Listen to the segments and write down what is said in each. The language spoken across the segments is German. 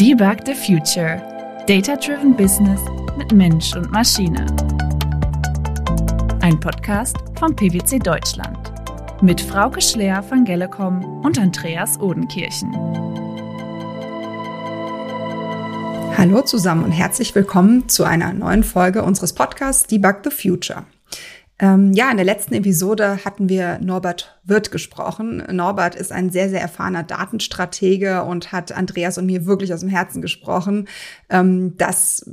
Debug the Future. Data-Driven Business mit Mensch und Maschine. Ein Podcast von PwC Deutschland. Mit Frauke Schler von Gellecom und Andreas Odenkirchen. Hallo zusammen und herzlich willkommen zu einer neuen Folge unseres Podcasts Debug the Future. Ähm, ja, in der letzten Episode hatten wir Norbert Wirth gesprochen. Norbert ist ein sehr, sehr erfahrener Datenstratege und hat Andreas und mir wirklich aus dem Herzen gesprochen, ähm, dass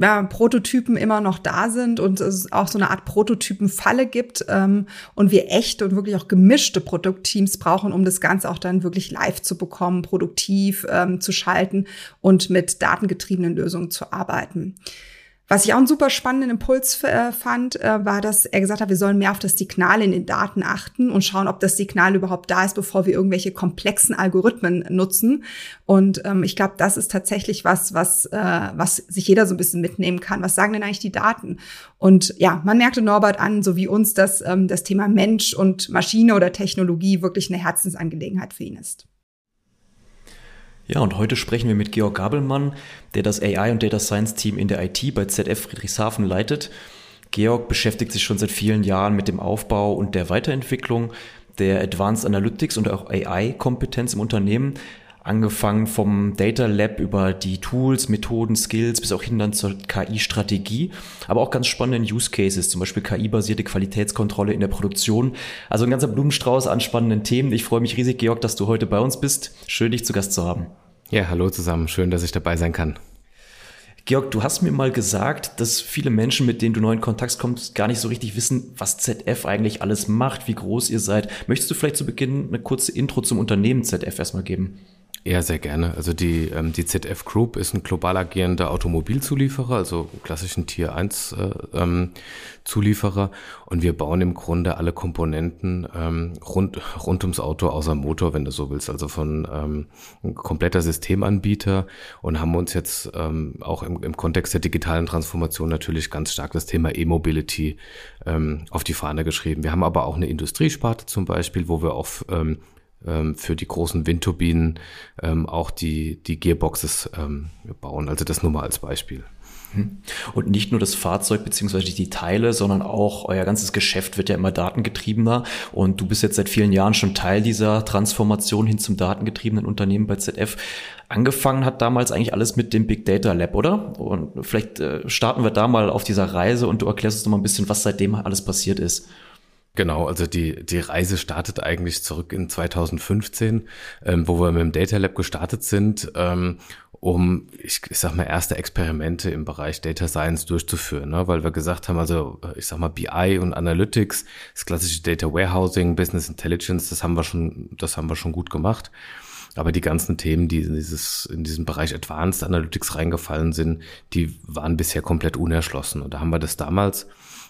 ja, Prototypen immer noch da sind und es auch so eine Art Prototypenfalle gibt ähm, und wir echte und wirklich auch gemischte Produktteams brauchen, um das Ganze auch dann wirklich live zu bekommen, produktiv ähm, zu schalten und mit datengetriebenen Lösungen zu arbeiten. Was ich auch einen super spannenden Impuls äh, fand, äh, war, dass er gesagt hat, wir sollen mehr auf das Signal in den Daten achten und schauen, ob das Signal überhaupt da ist, bevor wir irgendwelche komplexen Algorithmen nutzen. Und ähm, ich glaube, das ist tatsächlich was, was, äh, was sich jeder so ein bisschen mitnehmen kann. Was sagen denn eigentlich die Daten? Und ja, man merkte Norbert an, so wie uns, dass ähm, das Thema Mensch und Maschine oder Technologie wirklich eine Herzensangelegenheit für ihn ist. Ja, und heute sprechen wir mit Georg Gabelmann, der das AI und Data Science Team in der IT bei ZF Friedrichshafen leitet. Georg beschäftigt sich schon seit vielen Jahren mit dem Aufbau und der Weiterentwicklung der Advanced Analytics und auch AI-Kompetenz im Unternehmen, angefangen vom Data Lab über die Tools, Methoden, Skills bis auch hin dann zur KI-Strategie, aber auch ganz spannende Use Cases, zum Beispiel KI-basierte Qualitätskontrolle in der Produktion. Also ein ganzer Blumenstrauß an spannenden Themen. Ich freue mich riesig, Georg, dass du heute bei uns bist. Schön, dich zu Gast zu haben. Ja, hallo zusammen. Schön, dass ich dabei sein kann. Georg, du hast mir mal gesagt, dass viele Menschen, mit denen du neu in Kontakt kommst, gar nicht so richtig wissen, was ZF eigentlich alles macht, wie groß ihr seid. Möchtest du vielleicht zu Beginn eine kurze Intro zum Unternehmen ZF erstmal geben? Ja, sehr gerne. Also die, ähm, die ZF Group ist ein global agierender Automobilzulieferer, also klassischen Tier 1 äh, ähm, Zulieferer. Und wir bauen im Grunde alle Komponenten ähm, rund, rund ums Auto außer Motor, wenn du so willst. Also von ähm, kompletter Systemanbieter und haben uns jetzt ähm, auch im, im Kontext der digitalen Transformation natürlich ganz stark das Thema E-Mobility ähm, auf die Fahne geschrieben. Wir haben aber auch eine Industriesparte zum Beispiel, wo wir auf ähm, ähm, für die großen Windturbinen ähm, auch die, die Gearboxes ähm, bauen. Also das nur mal als Beispiel. Hm. Und nicht nur das Fahrzeug beziehungsweise die Teile, sondern auch euer ganzes Geschäft wird ja immer datengetriebener. Und du bist jetzt seit vielen Jahren schon Teil dieser Transformation hin zum datengetriebenen Unternehmen bei ZF. Angefangen hat damals eigentlich alles mit dem Big Data Lab, oder? Und vielleicht äh, starten wir da mal auf dieser Reise und du erklärst uns noch mal ein bisschen, was seitdem alles passiert ist. Genau, also die, die Reise startet eigentlich zurück in 2015, ähm, wo wir mit dem Data Lab gestartet sind, ähm, um, ich, ich sag mal, erste Experimente im Bereich Data Science durchzuführen, ne? weil wir gesagt haben, also ich sag mal, BI und Analytics, das klassische Data Warehousing, Business Intelligence, das haben wir schon, das haben wir schon gut gemacht. Aber die ganzen Themen, die in, dieses, in diesen Bereich Advanced Analytics reingefallen sind, die waren bisher komplett unerschlossen. Und da haben wir das damals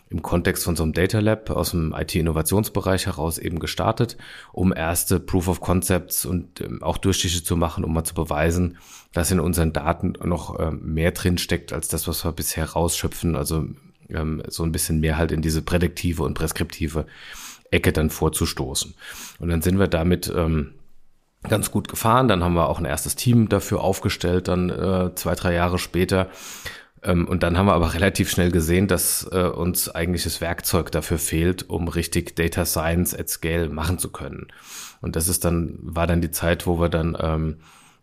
im Kontext von so einem Data Lab aus dem IT-Innovationsbereich heraus eben gestartet, um erste Proof of Concepts und ähm, auch Durchstiche zu machen, um mal zu beweisen, dass in unseren Daten noch ähm, mehr drin steckt als das, was wir bisher rausschöpfen. Also ähm, so ein bisschen mehr halt in diese prädiktive und preskriptive Ecke dann vorzustoßen. Und dann sind wir damit ähm, ganz gut gefahren. Dann haben wir auch ein erstes Team dafür aufgestellt, dann äh, zwei, drei Jahre später und dann haben wir aber relativ schnell gesehen, dass äh, uns eigentlich das Werkzeug dafür fehlt, um richtig Data Science at Scale machen zu können. Und das ist dann, war dann die Zeit, wo wir dann ähm,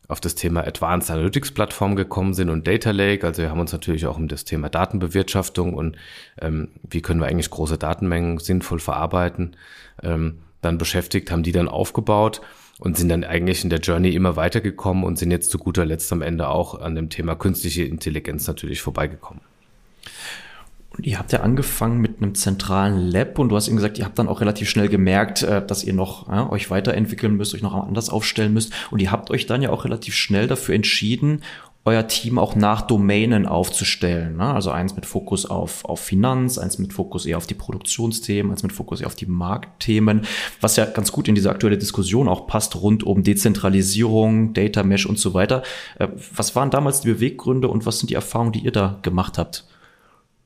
auf das Thema Advanced Analytics Plattform gekommen sind und Data Lake. Also wir haben uns natürlich auch um das Thema Datenbewirtschaftung und ähm, wie können wir eigentlich große Datenmengen sinnvoll verarbeiten, ähm, dann beschäftigt, haben die dann aufgebaut und sind dann eigentlich in der Journey immer weitergekommen und sind jetzt zu guter Letzt am Ende auch an dem Thema künstliche Intelligenz natürlich vorbeigekommen. Und ihr habt ja angefangen mit einem zentralen Lab und du hast eben gesagt, ihr habt dann auch relativ schnell gemerkt, äh, dass ihr noch ja, euch weiterentwickeln müsst, euch noch anders aufstellen müsst. Und ihr habt euch dann ja auch relativ schnell dafür entschieden, euer Team auch nach Domänen aufzustellen. Ne? Also eins mit Fokus auf, auf Finanz, eins mit Fokus eher auf die Produktionsthemen, eins mit Fokus eher auf die Marktthemen, was ja ganz gut in diese aktuelle Diskussion auch passt rund um Dezentralisierung, Data Mesh und so weiter. Äh, was waren damals die Beweggründe und was sind die Erfahrungen, die ihr da gemacht habt?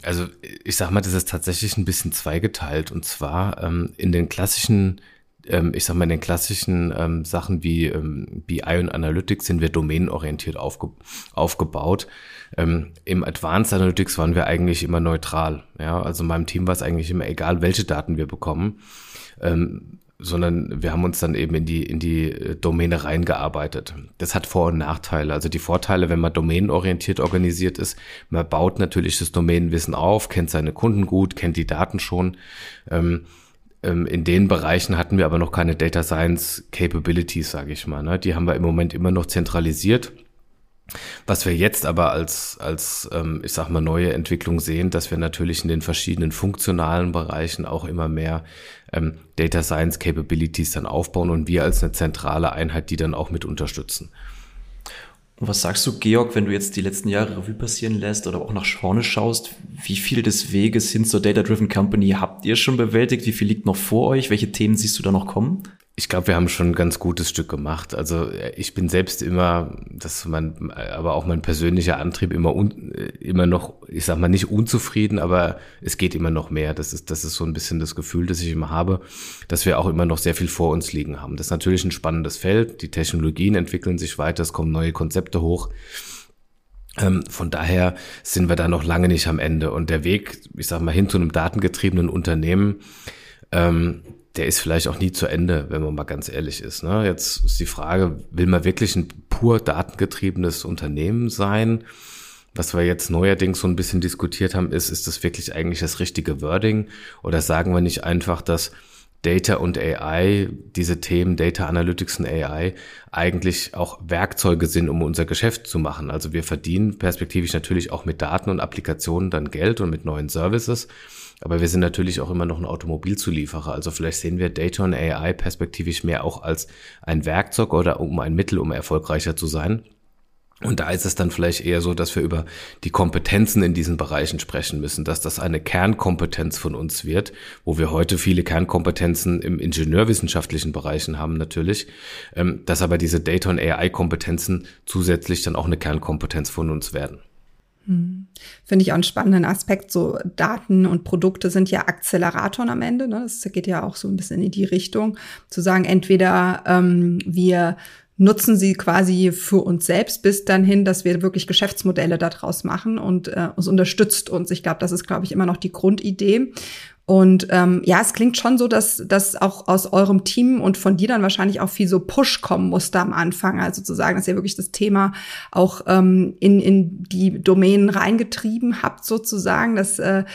Also ich sag mal, das ist tatsächlich ein bisschen zweigeteilt und zwar ähm, in den klassischen ähm, ich sag mal, in den klassischen ähm, Sachen wie ähm, BI und Analytics sind wir domänenorientiert aufge aufgebaut. Ähm, Im Advanced Analytics waren wir eigentlich immer neutral. Ja, also meinem Team war es eigentlich immer egal, welche Daten wir bekommen. Ähm, sondern wir haben uns dann eben in die, in die äh, Domäne reingearbeitet. Das hat Vor- und Nachteile. Also die Vorteile, wenn man domänenorientiert organisiert ist, man baut natürlich das Domänenwissen auf, kennt seine Kunden gut, kennt die Daten schon. Ähm, in den Bereichen hatten wir aber noch keine Data Science Capabilities, sage ich mal. Ne? Die haben wir im Moment immer noch zentralisiert was wir jetzt aber als, als ähm, ich sag mal, neue Entwicklung sehen, dass wir natürlich in den verschiedenen funktionalen Bereichen auch immer mehr ähm, Data Science Capabilities dann aufbauen und wir als eine zentrale Einheit die dann auch mit unterstützen. Und was sagst du, Georg, wenn du jetzt die letzten Jahre Revue passieren lässt oder auch nach vorne schaust? Wie viel des Weges hin zur Data-Driven Company habt ihr schon bewältigt? Wie viel liegt noch vor euch? Welche Themen siehst du da noch kommen? Ich glaube, wir haben schon ein ganz gutes Stück gemacht. Also äh, ich bin selbst immer, das ist mein, aber auch mein persönlicher Antrieb immer un, äh, immer noch, ich sag mal nicht unzufrieden, aber es geht immer noch mehr. Das ist, das ist so ein bisschen das Gefühl, das ich immer habe, dass wir auch immer noch sehr viel vor uns liegen haben. Das ist natürlich ein spannendes Feld. Die Technologien entwickeln sich weiter, es kommen neue Konzepte hoch. Ähm, von daher sind wir da noch lange nicht am Ende. Und der Weg, ich sag mal, hin zu einem datengetriebenen Unternehmen, ähm, der ist vielleicht auch nie zu Ende, wenn man mal ganz ehrlich ist. Ne? Jetzt ist die Frage, will man wirklich ein pur datengetriebenes Unternehmen sein? Was wir jetzt neuerdings so ein bisschen diskutiert haben, ist, ist das wirklich eigentlich das richtige Wording? Oder sagen wir nicht einfach, dass Data und AI, diese Themen Data Analytics und AI, eigentlich auch Werkzeuge sind, um unser Geschäft zu machen. Also wir verdienen perspektivisch natürlich auch mit Daten und Applikationen dann Geld und mit neuen Services. Aber wir sind natürlich auch immer noch ein Automobilzulieferer. Also vielleicht sehen wir Data und AI perspektivisch mehr auch als ein Werkzeug oder um ein Mittel, um erfolgreicher zu sein. Und da ist es dann vielleicht eher so, dass wir über die Kompetenzen in diesen Bereichen sprechen müssen, dass das eine Kernkompetenz von uns wird, wo wir heute viele Kernkompetenzen im ingenieurwissenschaftlichen Bereichen haben natürlich, ähm, dass aber diese Data- und AI-Kompetenzen zusätzlich dann auch eine Kernkompetenz von uns werden. Hm. Finde ich auch einen spannenden Aspekt. So Daten und Produkte sind ja Acceleratoren am Ende. Ne? Das geht ja auch so ein bisschen in die Richtung, zu sagen, entweder ähm, wir nutzen sie quasi für uns selbst bis dann hin, dass wir wirklich Geschäftsmodelle daraus machen und äh, uns unterstützt uns. Ich glaube, das ist, glaube ich, immer noch die Grundidee. Und ähm, ja, es klingt schon so, dass dass auch aus eurem Team und von dir dann wahrscheinlich auch viel so Push kommen musste am Anfang. Also zu sagen, dass ihr wirklich das Thema auch ähm, in, in die Domänen reingetrieben habt, sozusagen, dass, äh,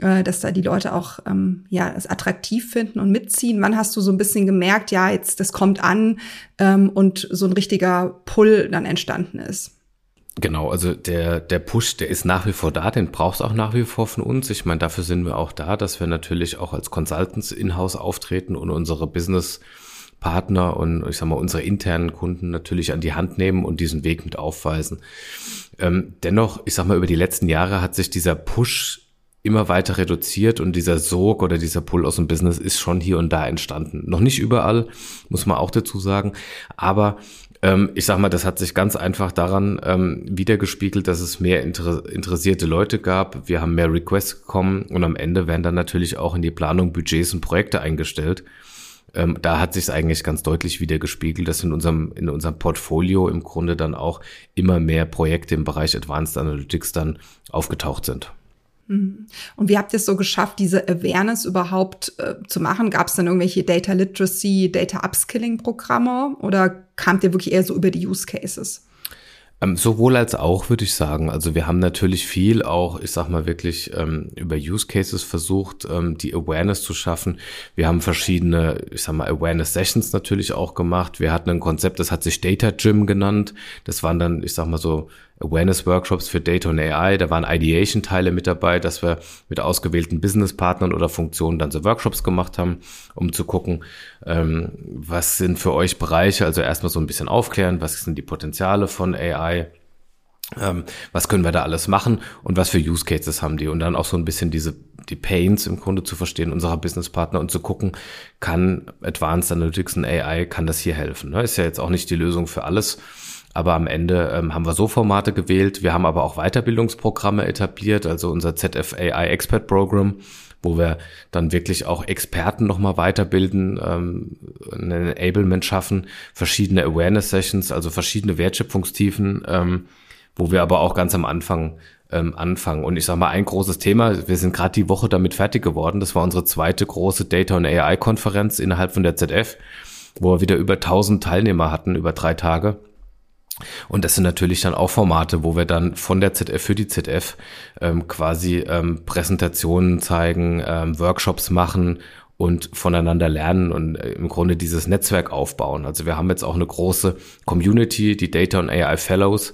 äh, dass da die Leute auch ähm, ja, es attraktiv finden und mitziehen. Wann hast du so ein bisschen gemerkt, ja, jetzt das kommt an ähm, und so ein richtiger Pull dann entstanden ist? Genau, also der, der Push, der ist nach wie vor da, den braucht es auch nach wie vor von uns. Ich meine, dafür sind wir auch da, dass wir natürlich auch als Consultants in-house auftreten und unsere Business Partner und ich sag mal unsere internen Kunden natürlich an die Hand nehmen und diesen Weg mit aufweisen. Ähm, dennoch, ich sag mal, über die letzten Jahre hat sich dieser Push immer weiter reduziert und dieser Sog oder dieser Pull aus dem Business ist schon hier und da entstanden. Noch nicht überall, muss man auch dazu sagen, aber ähm, ich sag mal, das hat sich ganz einfach daran ähm, wiedergespiegelt, dass es mehr inter interessierte Leute gab. Wir haben mehr Requests bekommen und am Ende werden dann natürlich auch in die Planung Budgets und Projekte eingestellt. Ähm, da hat sich es eigentlich ganz deutlich wiedergespiegelt, dass in unserem, in unserem Portfolio im Grunde dann auch immer mehr Projekte im Bereich Advanced Analytics dann aufgetaucht sind. Und wie habt ihr es so geschafft, diese Awareness überhaupt äh, zu machen? Gab es dann irgendwelche Data Literacy, Data Upskilling Programme oder kamt ihr wirklich eher so über die Use Cases? Ähm, sowohl als auch, würde ich sagen. Also wir haben natürlich viel auch, ich sag mal wirklich, ähm, über Use Cases versucht, ähm, die Awareness zu schaffen. Wir haben verschiedene, ich sag mal, Awareness Sessions natürlich auch gemacht. Wir hatten ein Konzept, das hat sich Data Gym genannt. Das waren dann, ich sag mal so, Awareness-Workshops für Data und AI. Da waren Ideation-Teile mit dabei, dass wir mit ausgewählten Business-Partnern oder Funktionen dann so Workshops gemacht haben, um zu gucken, ähm, was sind für euch Bereiche, also erstmal so ein bisschen aufklären, was sind die Potenziale von AI, ähm, was können wir da alles machen und was für Use Cases haben die und dann auch so ein bisschen diese die Pains im Grunde zu verstehen unserer Businesspartner und zu gucken, kann Advanced Analytics und AI, kann das hier helfen? Ne? Ist ja jetzt auch nicht die Lösung für alles, aber am Ende ähm, haben wir so Formate gewählt. Wir haben aber auch Weiterbildungsprogramme etabliert, also unser ZFAI Expert Program, wo wir dann wirklich auch Experten nochmal weiterbilden, ähm, ein Enablement schaffen, verschiedene Awareness-Sessions, also verschiedene Wertschöpfungstiefen, ähm, wo wir aber auch ganz am Anfang ähm, anfangen. Und ich sage mal, ein großes Thema, wir sind gerade die Woche damit fertig geworden, das war unsere zweite große Data- und AI-Konferenz innerhalb von der ZF, wo wir wieder über 1000 Teilnehmer hatten, über drei Tage. Und das sind natürlich dann auch Formate, wo wir dann von der ZF für die ZF ähm, quasi ähm, Präsentationen zeigen, ähm, Workshops machen und voneinander lernen und äh, im Grunde dieses Netzwerk aufbauen. Also wir haben jetzt auch eine große Community, die Data und AI Fellows,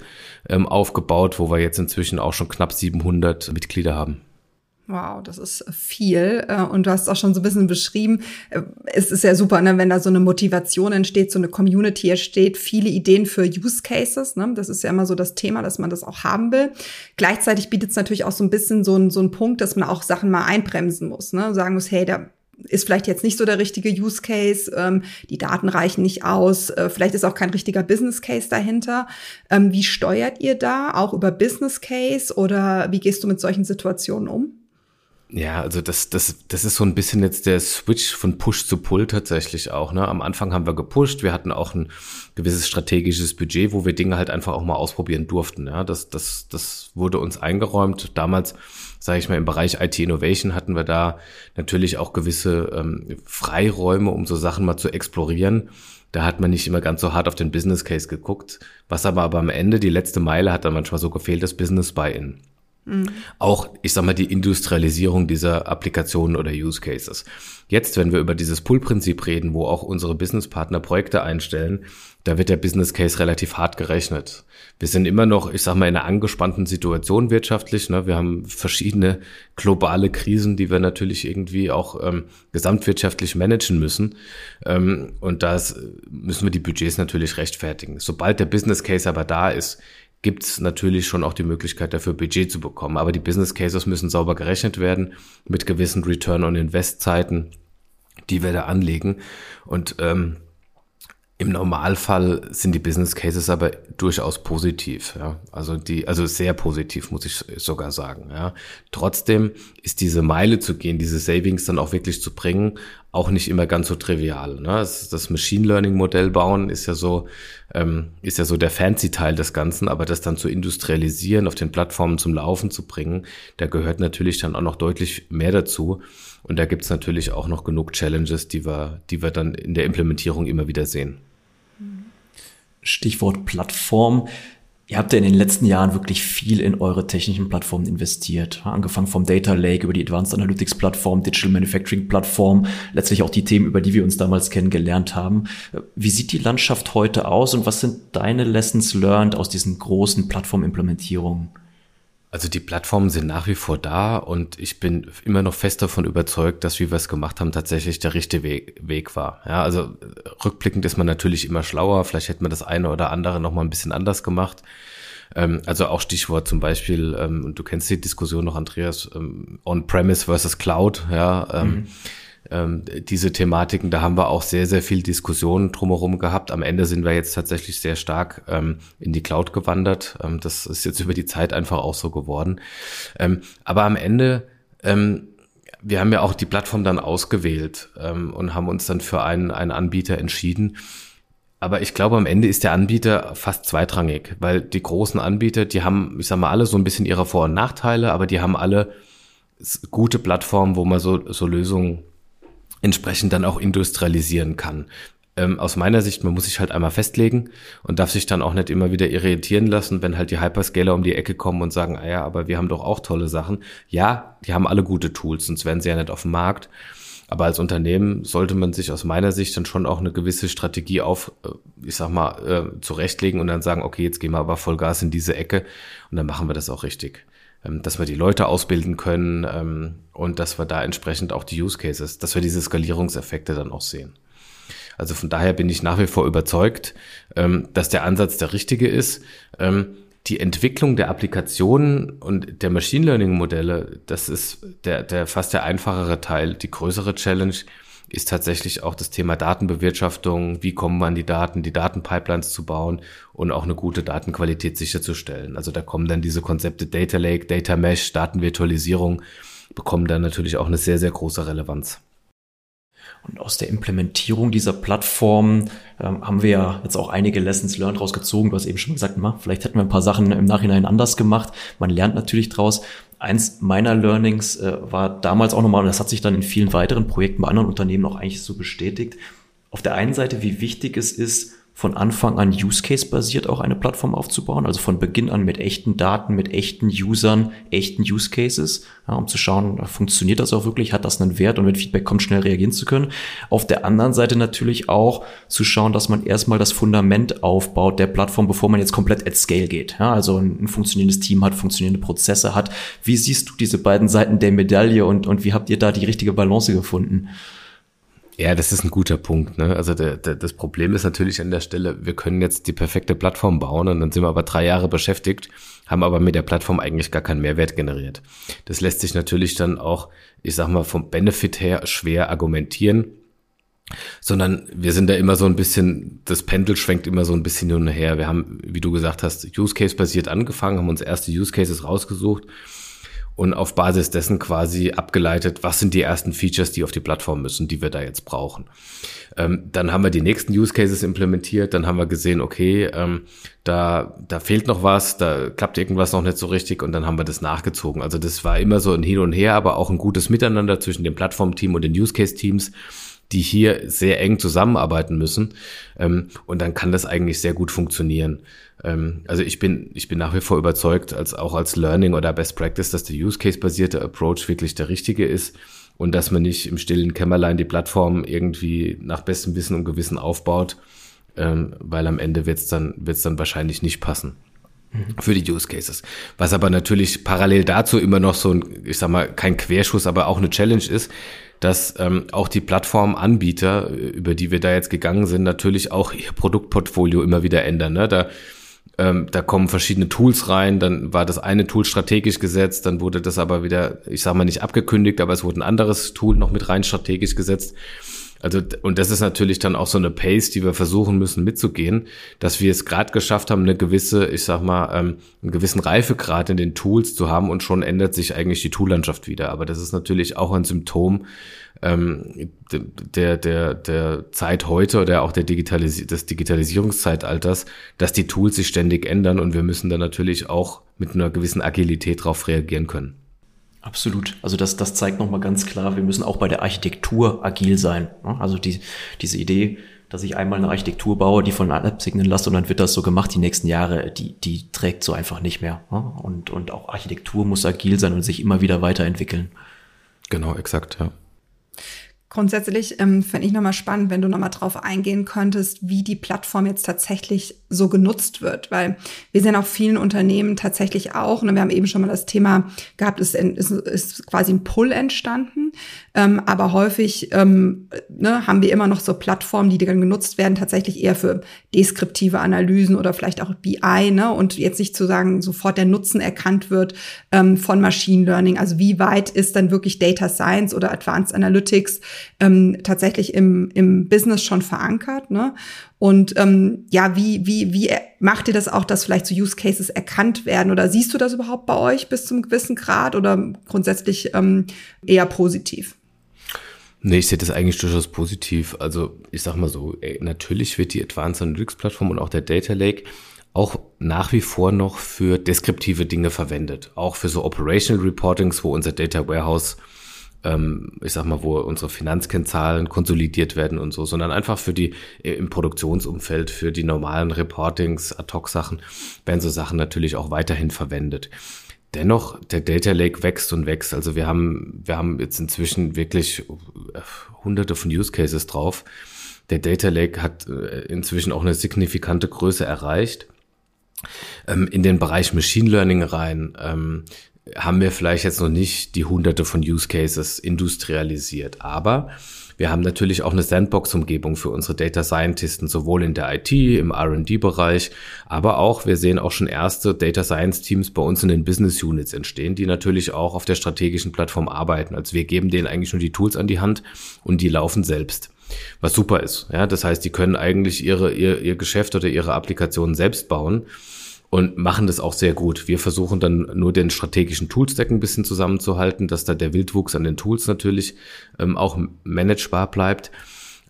ähm, aufgebaut, wo wir jetzt inzwischen auch schon knapp 700 Mitglieder haben. Wow, das ist viel. Äh, und du hast auch schon so ein bisschen beschrieben, äh, es ist ja super, ne, wenn da so eine Motivation entsteht, so eine Community entsteht, viele Ideen für Use Cases. Ne? Das ist ja immer so das Thema, dass man das auch haben will. Gleichzeitig bietet es natürlich auch so ein bisschen so, ein, so einen Punkt, dass man auch Sachen mal einbremsen muss. Ne? Sagen muss, hey, da ist vielleicht jetzt nicht so der richtige Use Case, ähm, die Daten reichen nicht aus, äh, vielleicht ist auch kein richtiger Business Case dahinter. Ähm, wie steuert ihr da? Auch über Business Case oder wie gehst du mit solchen Situationen um? Ja, also das, das, das ist so ein bisschen jetzt der Switch von Push zu Pull tatsächlich auch. Ne? Am Anfang haben wir gepusht, wir hatten auch ein gewisses strategisches Budget, wo wir Dinge halt einfach auch mal ausprobieren durften. Ja? Das, das, das wurde uns eingeräumt. Damals, sage ich mal, im Bereich IT Innovation hatten wir da natürlich auch gewisse ähm, Freiräume, um so Sachen mal zu explorieren. Da hat man nicht immer ganz so hart auf den Business Case geguckt. Was aber, aber am Ende, die letzte Meile, hat dann manchmal so gefehlt, das Business Buy-in. Auch, ich sag mal, die Industrialisierung dieser Applikationen oder Use Cases. Jetzt, wenn wir über dieses Pull-Prinzip reden, wo auch unsere Businesspartner Projekte einstellen, da wird der Business Case relativ hart gerechnet. Wir sind immer noch, ich sag mal, in einer angespannten Situation wirtschaftlich. Ne? Wir haben verschiedene globale Krisen, die wir natürlich irgendwie auch ähm, gesamtwirtschaftlich managen müssen. Ähm, und da müssen wir die Budgets natürlich rechtfertigen. Sobald der Business Case aber da ist, gibt es natürlich schon auch die Möglichkeit dafür, Budget zu bekommen. Aber die Business Cases müssen sauber gerechnet werden mit gewissen Return on Invest Zeiten, die wir da anlegen. Und ähm, im Normalfall sind die Business Cases aber durchaus positiv, ja. Also die, also sehr positiv, muss ich sogar sagen, ja. Trotzdem ist diese Meile zu gehen, diese Savings dann auch wirklich zu bringen, auch nicht immer ganz so trivial. Ne? Das Machine Learning Modell bauen ist ja so, ähm, ist ja so der fancy Teil des Ganzen, aber das dann zu industrialisieren, auf den Plattformen zum Laufen zu bringen, da gehört natürlich dann auch noch deutlich mehr dazu. Und da gibt's natürlich auch noch genug Challenges, die wir, die wir dann in der Implementierung immer wieder sehen. Stichwort Plattform. Ihr habt ja in den letzten Jahren wirklich viel in eure technischen Plattformen investiert. Angefangen vom Data Lake über die Advanced Analytics Plattform, Digital Manufacturing Plattform, letztlich auch die Themen, über die wir uns damals kennengelernt haben. Wie sieht die Landschaft heute aus und was sind deine Lessons learned aus diesen großen Plattformimplementierungen? Also die Plattformen sind nach wie vor da und ich bin immer noch fest davon überzeugt, dass wie wir es gemacht haben, tatsächlich der richtige Weg, Weg war. Ja, also rückblickend ist man natürlich immer schlauer. Vielleicht hätte man das eine oder andere noch mal ein bisschen anders gemacht. Ähm, also auch Stichwort zum Beispiel, ähm, und du kennst die Diskussion noch, Andreas, ähm, On-Premise versus Cloud. Ja, ähm, mhm ähm, diese Thematiken, da haben wir auch sehr, sehr viel Diskussionen drumherum gehabt. Am Ende sind wir jetzt tatsächlich sehr stark ähm, in die Cloud gewandert. Ähm, das ist jetzt über die Zeit einfach auch so geworden. Ähm, aber am Ende, ähm, wir haben ja auch die Plattform dann ausgewählt ähm, und haben uns dann für einen, einen Anbieter entschieden. Aber ich glaube, am Ende ist der Anbieter fast zweitrangig, weil die großen Anbieter, die haben, ich sag mal, alle so ein bisschen ihre Vor- und Nachteile, aber die haben alle gute Plattformen, wo man so, so Lösungen entsprechend dann auch industrialisieren kann. Ähm, aus meiner Sicht, man muss sich halt einmal festlegen und darf sich dann auch nicht immer wieder irritieren lassen, wenn halt die Hyperscaler um die Ecke kommen und sagen, ah ja, aber wir haben doch auch tolle Sachen. Ja, die haben alle gute Tools, sonst wären sie ja nicht auf dem Markt. Aber als Unternehmen sollte man sich aus meiner Sicht dann schon auch eine gewisse Strategie auf, äh, ich sag mal, äh, zurechtlegen und dann sagen, okay, jetzt gehen wir aber Vollgas in diese Ecke und dann machen wir das auch richtig. Ähm, dass wir die Leute ausbilden können ähm, und dass wir da entsprechend auch die Use Cases, dass wir diese Skalierungseffekte dann auch sehen. Also von daher bin ich nach wie vor überzeugt, ähm, dass der Ansatz der richtige ist. Die Entwicklung der Applikationen und der Machine Learning Modelle, das ist der, der fast der einfachere Teil. Die größere Challenge ist tatsächlich auch das Thema Datenbewirtschaftung. Wie kommen wir an die Daten, die Datenpipelines zu bauen und auch eine gute Datenqualität sicherzustellen. Also da kommen dann diese Konzepte Data Lake, Data Mesh, Datenvirtualisierung bekommen dann natürlich auch eine sehr, sehr große Relevanz. Und aus der Implementierung dieser Plattform ähm, haben wir ja jetzt auch einige Lessons learned rausgezogen. Du hast eben schon gesagt, ma, vielleicht hätten wir ein paar Sachen im Nachhinein anders gemacht. Man lernt natürlich draus. Eins meiner Learnings äh, war damals auch nochmal, und das hat sich dann in vielen weiteren Projekten bei anderen Unternehmen auch eigentlich so bestätigt. Auf der einen Seite, wie wichtig es ist, von Anfang an Use Case basiert auch eine Plattform aufzubauen, also von Beginn an mit echten Daten, mit echten Usern, echten Use Cases, ja, um zu schauen, funktioniert das auch wirklich, hat das einen Wert und wenn Feedback kommt, schnell reagieren zu können. Auf der anderen Seite natürlich auch zu schauen, dass man erstmal das Fundament aufbaut der Plattform, bevor man jetzt komplett at scale geht. Ja, also ein, ein funktionierendes Team hat, funktionierende Prozesse hat. Wie siehst du diese beiden Seiten der Medaille und, und wie habt ihr da die richtige Balance gefunden? Ja, das ist ein guter Punkt. Ne? Also der, der, das Problem ist natürlich an der Stelle, wir können jetzt die perfekte Plattform bauen und dann sind wir aber drei Jahre beschäftigt, haben aber mit der Plattform eigentlich gar keinen Mehrwert generiert. Das lässt sich natürlich dann auch, ich sag mal, vom Benefit her schwer argumentieren, sondern wir sind da immer so ein bisschen, das Pendel schwenkt immer so ein bisschen hin und her. Wir haben, wie du gesagt hast, Use Case basiert angefangen, haben uns erste Use Cases rausgesucht und auf Basis dessen quasi abgeleitet, was sind die ersten Features, die auf die Plattform müssen, die wir da jetzt brauchen. Ähm, dann haben wir die nächsten Use Cases implementiert, dann haben wir gesehen, okay, ähm, da, da fehlt noch was, da klappt irgendwas noch nicht so richtig und dann haben wir das nachgezogen. Also das war immer so ein Hin und Her, aber auch ein gutes Miteinander zwischen dem Plattformteam und den Use Case Teams die hier sehr eng zusammenarbeiten müssen. Ähm, und dann kann das eigentlich sehr gut funktionieren. Ähm, also ich bin, ich bin nach wie vor überzeugt, als auch als Learning oder Best Practice, dass der Use Case basierte Approach wirklich der richtige ist und dass man nicht im stillen Kämmerlein die Plattform irgendwie nach bestem Wissen und Gewissen aufbaut, ähm, weil am Ende wird es dann, wird's dann wahrscheinlich nicht passen für die Use Cases. Was aber natürlich parallel dazu immer noch so ein, ich sag mal, kein Querschuss, aber auch eine Challenge ist, dass ähm, auch die Plattformanbieter, über die wir da jetzt gegangen sind, natürlich auch ihr Produktportfolio immer wieder ändern. Ne? Da, ähm, da kommen verschiedene Tools rein, dann war das eine Tool strategisch gesetzt, dann wurde das aber wieder, ich sage mal nicht abgekündigt, aber es wurde ein anderes Tool noch mit rein strategisch gesetzt. Also, und das ist natürlich dann auch so eine Pace, die wir versuchen müssen mitzugehen, dass wir es gerade geschafft haben, eine gewisse, ich sag mal, ähm, einen gewissen Reifegrad in den Tools zu haben und schon ändert sich eigentlich die Toollandschaft wieder. Aber das ist natürlich auch ein Symptom ähm, der, der, der Zeit heute oder auch der Digitalis des Digitalisierungszeitalters, dass die Tools sich ständig ändern und wir müssen dann natürlich auch mit einer gewissen Agilität darauf reagieren können. Absolut. Also das, das zeigt nochmal ganz klar, wir müssen auch bei der Architektur agil sein. Also die, diese Idee, dass ich einmal eine Architektur baue, die von App signen lasse und dann wird das so gemacht die nächsten Jahre, die, die trägt so einfach nicht mehr. Und, und auch Architektur muss agil sein und sich immer wieder weiterentwickeln. Genau, exakt, ja. Grundsätzlich ähm, fände ich nochmal spannend, wenn du nochmal drauf eingehen könntest, wie die Plattform jetzt tatsächlich so genutzt wird, weil wir sehen auch vielen Unternehmen tatsächlich auch, und wir haben eben schon mal das Thema gehabt, es ist, ist quasi ein Pull entstanden, ähm, aber häufig ähm, ne, haben wir immer noch so Plattformen, die dann genutzt werden, tatsächlich eher für deskriptive Analysen oder vielleicht auch BI, ne, und jetzt nicht zu sagen, sofort der Nutzen erkannt wird ähm, von Machine Learning, also wie weit ist dann wirklich Data Science oder Advanced Analytics ähm, tatsächlich im, im Business schon verankert. Ne? Und ähm, ja, wie, wie, wie macht ihr das auch, dass vielleicht so Use Cases erkannt werden? Oder siehst du das überhaupt bei euch bis zum gewissen Grad oder grundsätzlich ähm, eher positiv? Nee, ich sehe das eigentlich durchaus positiv. Also ich sag mal so, natürlich wird die Advanced Analytics Plattform und auch der Data Lake auch nach wie vor noch für deskriptive Dinge verwendet. Auch für so Operational Reportings, wo unser Data Warehouse ähm, ich sag mal, wo unsere Finanzkennzahlen konsolidiert werden und so, sondern einfach für die äh, im Produktionsumfeld, für die normalen Reportings, Ad-Hoc-Sachen, werden so Sachen natürlich auch weiterhin verwendet. Dennoch, der Data Lake wächst und wächst. Also wir haben, wir haben jetzt inzwischen wirklich äh, hunderte von Use Cases drauf. Der Data Lake hat äh, inzwischen auch eine signifikante Größe erreicht. Ähm, in den Bereich Machine Learning rein ähm, haben wir vielleicht jetzt noch nicht die hunderte von Use Cases industrialisiert, aber wir haben natürlich auch eine Sandbox-Umgebung für unsere Data Scientisten, sowohl in der IT, im R&D-Bereich, aber auch, wir sehen auch schon erste Data Science-Teams bei uns in den Business Units entstehen, die natürlich auch auf der strategischen Plattform arbeiten. Also wir geben denen eigentlich nur die Tools an die Hand und die laufen selbst. Was super ist. Ja, das heißt, die können eigentlich ihre, ihr, ihr Geschäft oder ihre Applikation selbst bauen und machen das auch sehr gut. Wir versuchen dann nur den strategischen Toolstack ein bisschen zusammenzuhalten, dass da der Wildwuchs an den Tools natürlich ähm, auch managebar bleibt.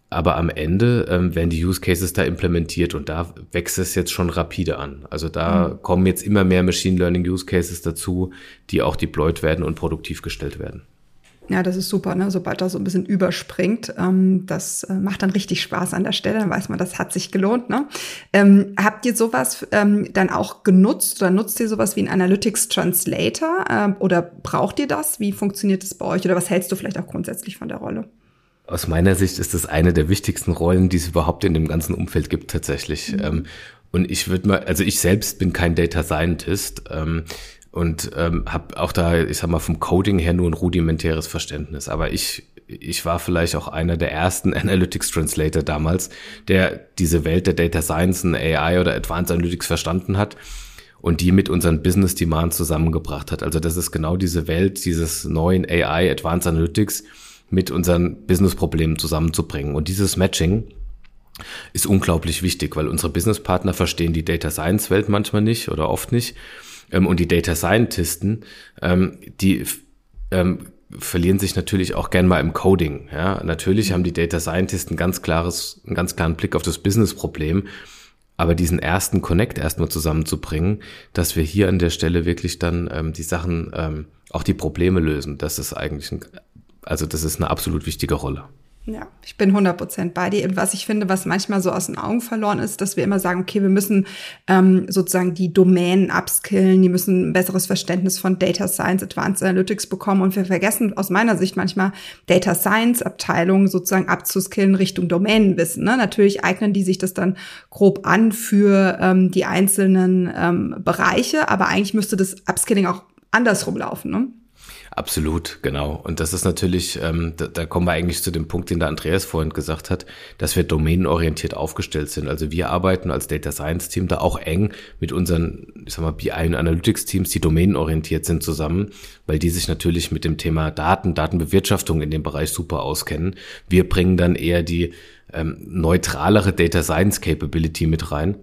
Aber am Ende ähm, werden die Use Cases da implementiert und da wächst es jetzt schon rapide an. Also da mhm. kommen jetzt immer mehr Machine Learning Use Cases dazu, die auch deployed werden und produktiv gestellt werden. Ja, das ist super, ne? sobald das so ein bisschen überspringt. Ähm, das äh, macht dann richtig Spaß an der Stelle, dann weiß man, das hat sich gelohnt. Ne? Ähm, habt ihr sowas ähm, dann auch genutzt oder nutzt ihr sowas wie ein Analytics Translator äh, oder braucht ihr das? Wie funktioniert das bei euch oder was hältst du vielleicht auch grundsätzlich von der Rolle? Aus meiner Sicht ist das eine der wichtigsten Rollen, die es überhaupt in dem ganzen Umfeld gibt tatsächlich. Mhm. Ähm, und ich würde mal, also ich selbst bin kein Data Scientist. Und ähm, habe auch da, ich sag mal, vom Coding her nur ein rudimentäres Verständnis. Aber ich, ich war vielleicht auch einer der ersten Analytics Translator damals, der diese Welt der Data Science und AI oder Advanced Analytics verstanden hat und die mit unseren Business Demand zusammengebracht hat. Also das ist genau diese Welt dieses neuen AI Advanced Analytics mit unseren Business Problemen zusammenzubringen. Und dieses Matching ist unglaublich wichtig, weil unsere Business Partner verstehen die Data Science Welt manchmal nicht oder oft nicht ähm, und die Data Scientisten, ähm, die ähm, verlieren sich natürlich auch gern mal im Coding. Ja, natürlich haben die Data Scientisten ganz klares, einen ganz klaren Blick auf das Business-Problem. Aber diesen ersten Connect erstmal zusammenzubringen, dass wir hier an der Stelle wirklich dann ähm, die Sachen, ähm, auch die Probleme lösen, das ist eigentlich ein, also das ist eine absolut wichtige Rolle. Ja, ich bin 100% bei dir. Was ich finde, was manchmal so aus den Augen verloren ist, dass wir immer sagen, okay, wir müssen ähm, sozusagen die Domänen upskillen, die müssen ein besseres Verständnis von Data Science, Advanced Analytics bekommen und wir vergessen aus meiner Sicht manchmal Data Science Abteilungen sozusagen abzuskillen Richtung Domänenwissen. Ne? Natürlich eignen die sich das dann grob an für ähm, die einzelnen ähm, Bereiche, aber eigentlich müsste das Upskilling auch andersrum laufen. Ne? Absolut, genau. Und das ist natürlich, ähm, da, da kommen wir eigentlich zu dem Punkt, den der Andreas vorhin gesagt hat, dass wir domänenorientiert aufgestellt sind. Also wir arbeiten als Data Science Team da auch eng mit unseren, ich sag mal, BI und Analytics Teams, die domänenorientiert sind zusammen, weil die sich natürlich mit dem Thema Daten, Datenbewirtschaftung in dem Bereich super auskennen. Wir bringen dann eher die ähm, neutralere Data Science Capability mit rein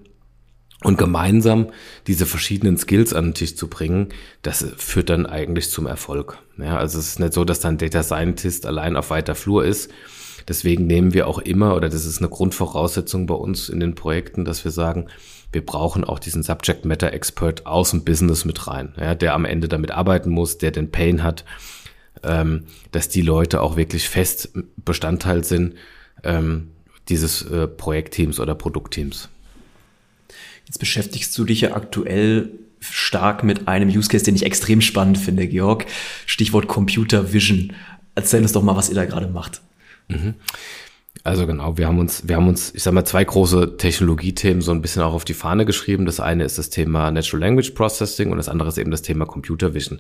und gemeinsam diese verschiedenen Skills an den Tisch zu bringen, das führt dann eigentlich zum Erfolg. Ja, also es ist nicht so, dass dann Data Scientist allein auf weiter Flur ist. Deswegen nehmen wir auch immer, oder das ist eine Grundvoraussetzung bei uns in den Projekten, dass wir sagen, wir brauchen auch diesen Subject Matter Expert aus dem Business mit rein, ja, der am Ende damit arbeiten muss, der den Pain hat, ähm, dass die Leute auch wirklich fest Bestandteil sind ähm, dieses äh, Projektteams oder Produktteams. Jetzt beschäftigst du dich ja aktuell stark mit einem Use Case, den ich extrem spannend finde, Georg. Stichwort Computer Vision. Erzähl uns doch mal, was ihr da gerade macht. Mhm. Also genau, wir haben uns, wir haben uns, ich sag mal, zwei große Technologiethemen so ein bisschen auch auf die Fahne geschrieben. Das eine ist das Thema Natural Language Processing und das andere ist eben das Thema Computer Vision.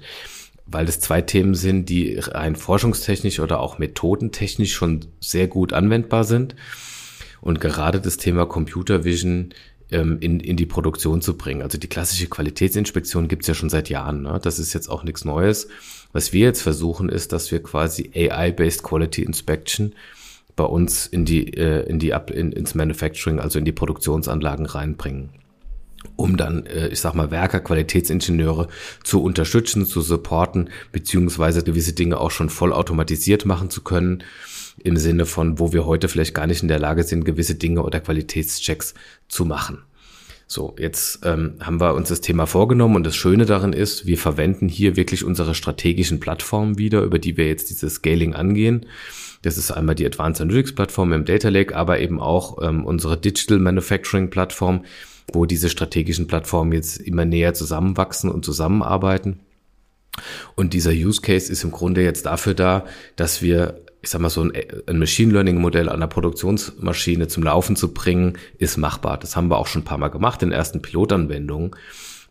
Weil das zwei Themen sind, die rein forschungstechnisch oder auch methodentechnisch schon sehr gut anwendbar sind. Und gerade das Thema Computer Vision ähm, in, in die Produktion zu bringen. Also die klassische Qualitätsinspektion gibt's ja schon seit Jahren. Ne? Das ist jetzt auch nichts Neues. Was wir jetzt versuchen, ist, dass wir quasi AI-based Quality Inspection bei uns in die, äh, in die in, ins Manufacturing, also in die Produktionsanlagen reinbringen um dann, äh, ich sag mal, Werker, Qualitätsingenieure zu unterstützen, zu supporten, beziehungsweise gewisse Dinge auch schon vollautomatisiert machen zu können, im Sinne von, wo wir heute vielleicht gar nicht in der Lage sind, gewisse Dinge oder Qualitätschecks zu machen. So, jetzt ähm, haben wir uns das Thema vorgenommen und das Schöne darin ist, wir verwenden hier wirklich unsere strategischen Plattformen wieder, über die wir jetzt dieses Scaling angehen. Das ist einmal die Advanced Analytics Plattform im Data Lake, aber eben auch ähm, unsere Digital Manufacturing Plattform, wo diese strategischen Plattformen jetzt immer näher zusammenwachsen und zusammenarbeiten. Und dieser Use Case ist im Grunde jetzt dafür da, dass wir ich sag mal, so ein, ein Machine Learning Modell an der Produktionsmaschine zum Laufen zu bringen, ist machbar. Das haben wir auch schon ein paar Mal gemacht in ersten Pilotanwendungen.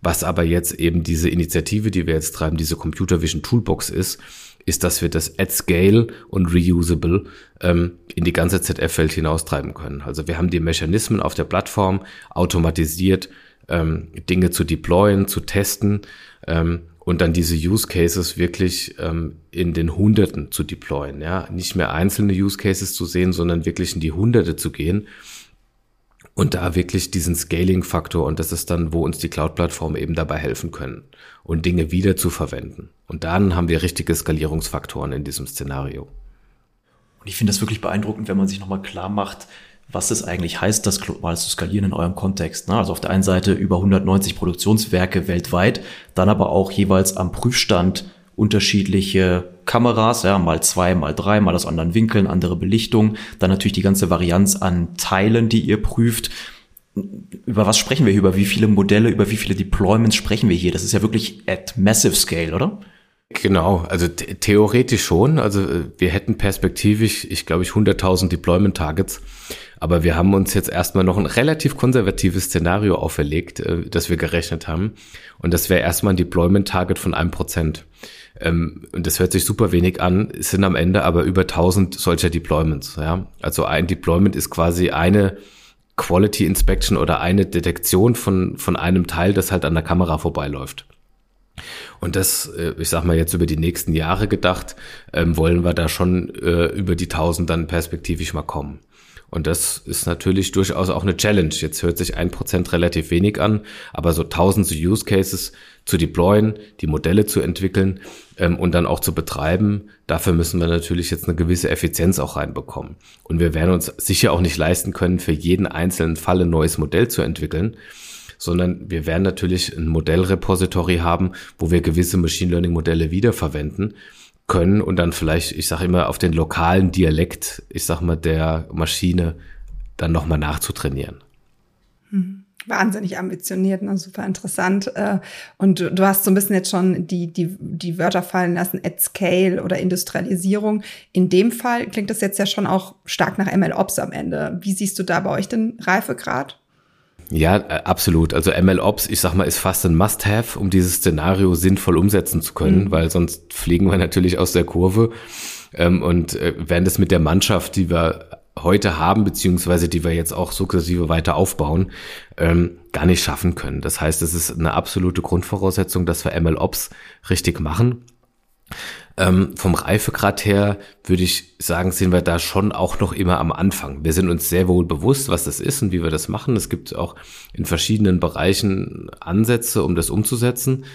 Was aber jetzt eben diese Initiative, die wir jetzt treiben, diese Computer Vision Toolbox ist, ist, dass wir das at scale und reusable ähm, in die ganze ZF-Welt hinaustreiben können. Also wir haben die Mechanismen auf der Plattform automatisiert, ähm, Dinge zu deployen, zu testen, ähm, und dann diese Use Cases wirklich ähm, in den Hunderten zu deployen. Ja, nicht mehr einzelne Use Cases zu sehen, sondern wirklich in die Hunderte zu gehen Und da wirklich diesen Scaling-Faktor und das ist dann, wo uns die Cloud-Plattform eben dabei helfen können und Dinge wieder zu verwenden. Und dann haben wir richtige Skalierungsfaktoren in diesem Szenario. Und ich finde das wirklich beeindruckend, wenn man sich nochmal klar macht, was es eigentlich heißt, das global zu skalieren in eurem Kontext. Ne? Also auf der einen Seite über 190 Produktionswerke weltweit, dann aber auch jeweils am Prüfstand unterschiedliche Kameras, ja, mal zwei, mal drei, mal aus anderen Winkeln, andere Belichtung, dann natürlich die ganze Varianz an Teilen, die ihr prüft. Über was sprechen wir hier? Über wie viele Modelle, über wie viele Deployments sprechen wir hier? Das ist ja wirklich at massive scale, oder? Genau, also theoretisch schon. Also äh, wir hätten perspektivisch, ich glaube ich, 100.000 Deployment Targets. Aber wir haben uns jetzt erstmal noch ein relativ konservatives Szenario auferlegt, äh, das wir gerechnet haben. Und das wäre erstmal ein Deployment Target von einem Prozent. Ähm, und das hört sich super wenig an, sind am Ende aber über 1000 solcher Deployments. Ja? Also ein Deployment ist quasi eine Quality Inspection oder eine Detektion von, von einem Teil, das halt an der Kamera vorbeiläuft. Und das, äh, ich sag mal jetzt über die nächsten Jahre gedacht, ähm, wollen wir da schon äh, über die 1000 dann perspektivisch mal kommen. Und das ist natürlich durchaus auch eine Challenge. Jetzt hört sich ein Prozent relativ wenig an, aber so tausende Use Cases zu deployen, die Modelle zu entwickeln ähm, und dann auch zu betreiben, dafür müssen wir natürlich jetzt eine gewisse Effizienz auch reinbekommen. Und wir werden uns sicher auch nicht leisten können, für jeden einzelnen Fall ein neues Modell zu entwickeln sondern wir werden natürlich ein Modellrepository haben, wo wir gewisse Machine Learning Modelle wiederverwenden können und dann vielleicht, ich sage immer, auf den lokalen Dialekt, ich sag mal, der Maschine dann nochmal nachzutrainieren. Hm. Wahnsinnig ambitioniert, ne? super interessant. Äh, und du hast so ein bisschen jetzt schon die, die, die Wörter fallen lassen, at scale oder Industrialisierung. In dem Fall klingt das jetzt ja schon auch stark nach MLOps am Ende. Wie siehst du da bei euch den Reifegrad? Ja, äh, absolut. Also MLOps, ich sag mal, ist fast ein Must-Have, um dieses Szenario sinnvoll umsetzen zu können, mhm. weil sonst fliegen wir natürlich aus der Kurve ähm, und äh, werden das mit der Mannschaft, die wir heute haben, beziehungsweise die wir jetzt auch sukzessive weiter aufbauen, ähm, gar nicht schaffen können. Das heißt, es ist eine absolute Grundvoraussetzung, dass wir MLOps richtig machen. Ähm, vom Reifegrad her würde ich sagen, sind wir da schon auch noch immer am Anfang. Wir sind uns sehr wohl bewusst, was das ist und wie wir das machen. Es gibt auch in verschiedenen Bereichen Ansätze, um das umzusetzen.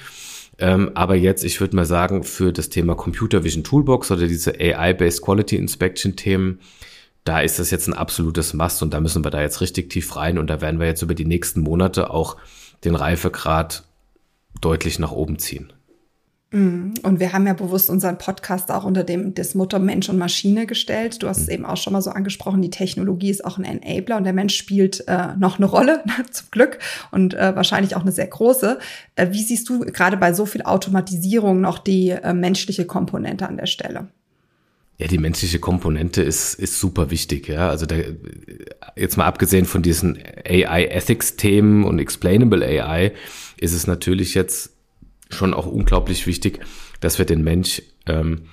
Ähm, aber jetzt, ich würde mal sagen, für das Thema Computer Vision Toolbox oder diese AI-Based Quality Inspection Themen, da ist das jetzt ein absolutes Must und da müssen wir da jetzt richtig tief rein und da werden wir jetzt über die nächsten Monate auch den Reifegrad deutlich nach oben ziehen. Mhm. Und wir haben ja bewusst unseren Podcast auch unter dem des Motto Mensch und Maschine gestellt. Du hast es mhm. eben auch schon mal so angesprochen, die Technologie ist auch ein Enabler und der Mensch spielt äh, noch eine Rolle, zum Glück, und äh, wahrscheinlich auch eine sehr große. Äh, wie siehst du gerade bei so viel Automatisierung noch die äh, menschliche Komponente an der Stelle? Ja, die menschliche Komponente ist, ist super wichtig, ja. Also da, jetzt mal abgesehen von diesen AI-Ethics-Themen und Explainable AI, ist es natürlich jetzt schon auch unglaublich wichtig, dass wir den Mensch ähm,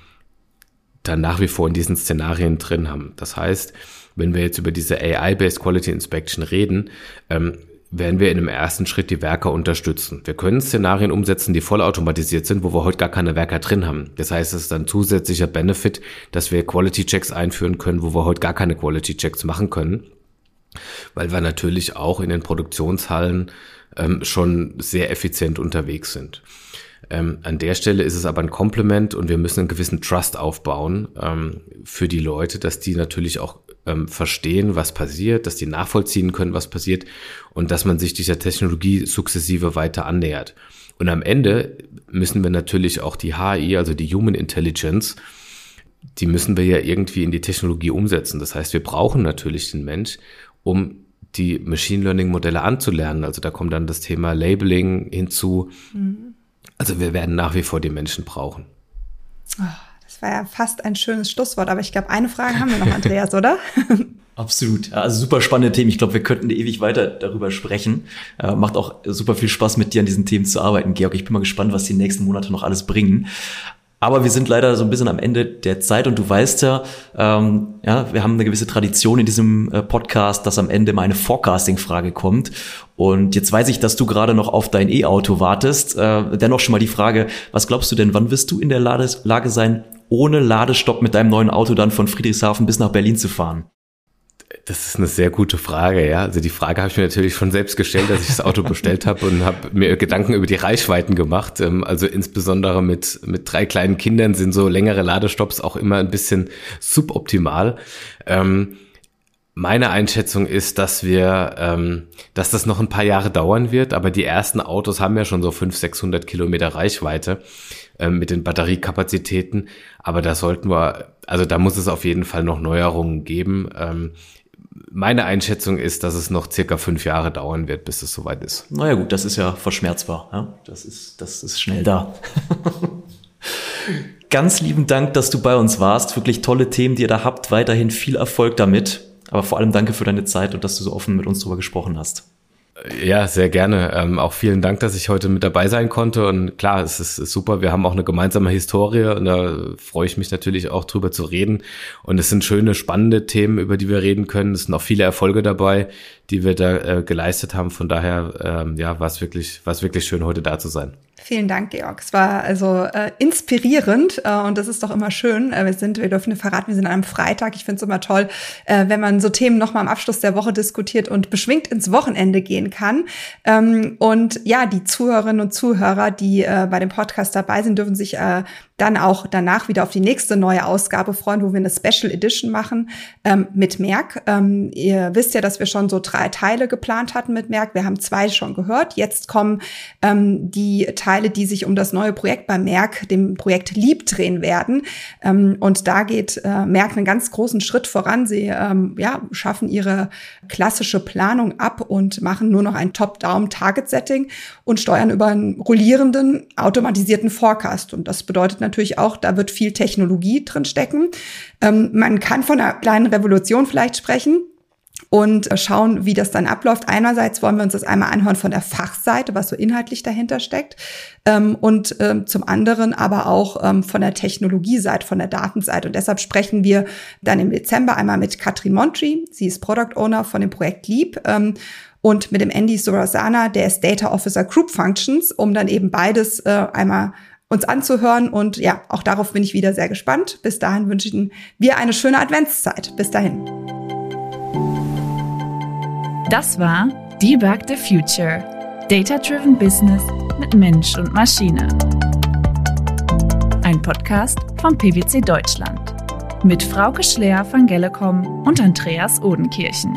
dann nach wie vor in diesen Szenarien drin haben. Das heißt, wenn wir jetzt über diese AI-Based Quality Inspection reden, ähm, werden wir in einem ersten Schritt die Werker unterstützen. Wir können Szenarien umsetzen, die vollautomatisiert sind, wo wir heute gar keine Werker drin haben. Das heißt, es ist dann zusätzlicher Benefit, dass wir Quality Checks einführen können, wo wir heute gar keine Quality Checks machen können, weil wir natürlich auch in den Produktionshallen ähm, schon sehr effizient unterwegs sind. Ähm, an der Stelle ist es aber ein Kompliment und wir müssen einen gewissen Trust aufbauen ähm, für die Leute, dass die natürlich auch ähm, verstehen, was passiert, dass die nachvollziehen können, was passiert und dass man sich dieser Technologie sukzessive weiter annähert. Und am Ende müssen wir natürlich auch die HI, also die Human Intelligence, die müssen wir ja irgendwie in die Technologie umsetzen. Das heißt, wir brauchen natürlich den Mensch, um die Machine Learning Modelle anzulernen. Also da kommt dann das Thema Labeling hinzu. Mhm. Also wir werden nach wie vor die Menschen brauchen. Oh, das war ja fast ein schönes Schlusswort, aber ich glaube, eine Frage haben wir noch, Andreas, oder? Absolut. Also super spannende Themen. Ich glaube, wir könnten ewig weiter darüber sprechen. Äh, macht auch super viel Spaß, mit dir an diesen Themen zu arbeiten, Georg. Ich bin mal gespannt, was die nächsten Monate noch alles bringen. Aber wir sind leider so ein bisschen am Ende der Zeit und du weißt ja, ähm, ja, wir haben eine gewisse Tradition in diesem äh, Podcast, dass am Ende mal eine Forecasting-Frage kommt. Und jetzt weiß ich, dass du gerade noch auf dein E-Auto wartest. Äh, dennoch schon mal die Frage, was glaubst du denn, wann wirst du in der Lage sein, ohne Ladestopp mit deinem neuen Auto dann von Friedrichshafen bis nach Berlin zu fahren? Das ist eine sehr gute Frage, ja. Also die Frage habe ich mir natürlich schon selbst gestellt, als ich das Auto bestellt habe und habe mir Gedanken über die Reichweiten gemacht. Ähm, also insbesondere mit, mit drei kleinen Kindern sind so längere Ladestops auch immer ein bisschen suboptimal. Ähm, meine Einschätzung ist, dass wir, ähm, dass das noch ein paar Jahre dauern wird, aber die ersten Autos haben ja schon so 500, 600 Kilometer Reichweite ähm, mit den Batteriekapazitäten. Aber da sollten wir, also da muss es auf jeden Fall noch Neuerungen geben. Ähm, meine Einschätzung ist, dass es noch circa fünf Jahre dauern wird, bis es soweit ist. Naja gut, das ist ja verschmerzbar. Ja? Das, ist, das ist schnell da. Ganz lieben Dank, dass du bei uns warst. Wirklich tolle Themen, die ihr da habt. Weiterhin viel Erfolg damit. Aber vor allem danke für deine Zeit und dass du so offen mit uns darüber gesprochen hast. Ja, sehr gerne. Ähm, auch vielen Dank, dass ich heute mit dabei sein konnte. Und klar, es ist, ist, super. Wir haben auch eine gemeinsame Historie und da freue ich mich natürlich auch drüber zu reden. Und es sind schöne, spannende Themen, über die wir reden können. Es sind auch viele Erfolge dabei, die wir da äh, geleistet haben. Von daher, ähm, ja, war es wirklich, war es wirklich schön, heute da zu sein. Vielen Dank, Georg. Es war also äh, inspirierend äh, und das ist doch immer schön. Äh, wir sind, wir dürfen verraten, wir sind an einem Freitag. Ich finde es immer toll, äh, wenn man so Themen nochmal am Abschluss der Woche diskutiert und beschwingt ins Wochenende gehen kann. Ähm, und ja, die Zuhörerinnen und Zuhörer, die äh, bei dem Podcast dabei sind, dürfen sich äh, dann auch danach wieder auf die nächste neue Ausgabe freuen, wo wir eine Special Edition machen ähm, mit Merck. Ähm, ihr wisst ja, dass wir schon so drei Teile geplant hatten mit Merck. Wir haben zwei schon gehört. Jetzt kommen ähm, die Teile, die sich um das neue Projekt bei Merck, dem Projekt Lieb drehen werden. Ähm, und da geht äh, Merck einen ganz großen Schritt voran. Sie ähm, ja, schaffen ihre klassische Planung ab und machen nur noch ein Top-Down-Target-Setting und steuern über einen rollierenden, automatisierten Forecast. Und das bedeutet natürlich auch, da wird viel Technologie drin stecken. Ähm, man kann von einer kleinen Revolution vielleicht sprechen und schauen, wie das dann abläuft. Einerseits wollen wir uns das einmal anhören von der Fachseite, was so inhaltlich dahinter steckt, ähm, und ähm, zum anderen aber auch ähm, von der Technologieseite, von der Datenseite. Und deshalb sprechen wir dann im Dezember einmal mit Katrin Montri. Sie ist Product Owner von dem Projekt Leap. Ähm, und mit dem Andy Sorasana, der ist Data Officer Group Functions, um dann eben beides äh, einmal uns anzuhören. Und ja, auch darauf bin ich wieder sehr gespannt. Bis dahin wünschen wir eine schöne Adventszeit. Bis dahin. Das war Debug the Future. Data-Driven Business mit Mensch und Maschine. Ein Podcast von PwC Deutschland. Mit Frauke Schler von Gellecom und Andreas Odenkirchen.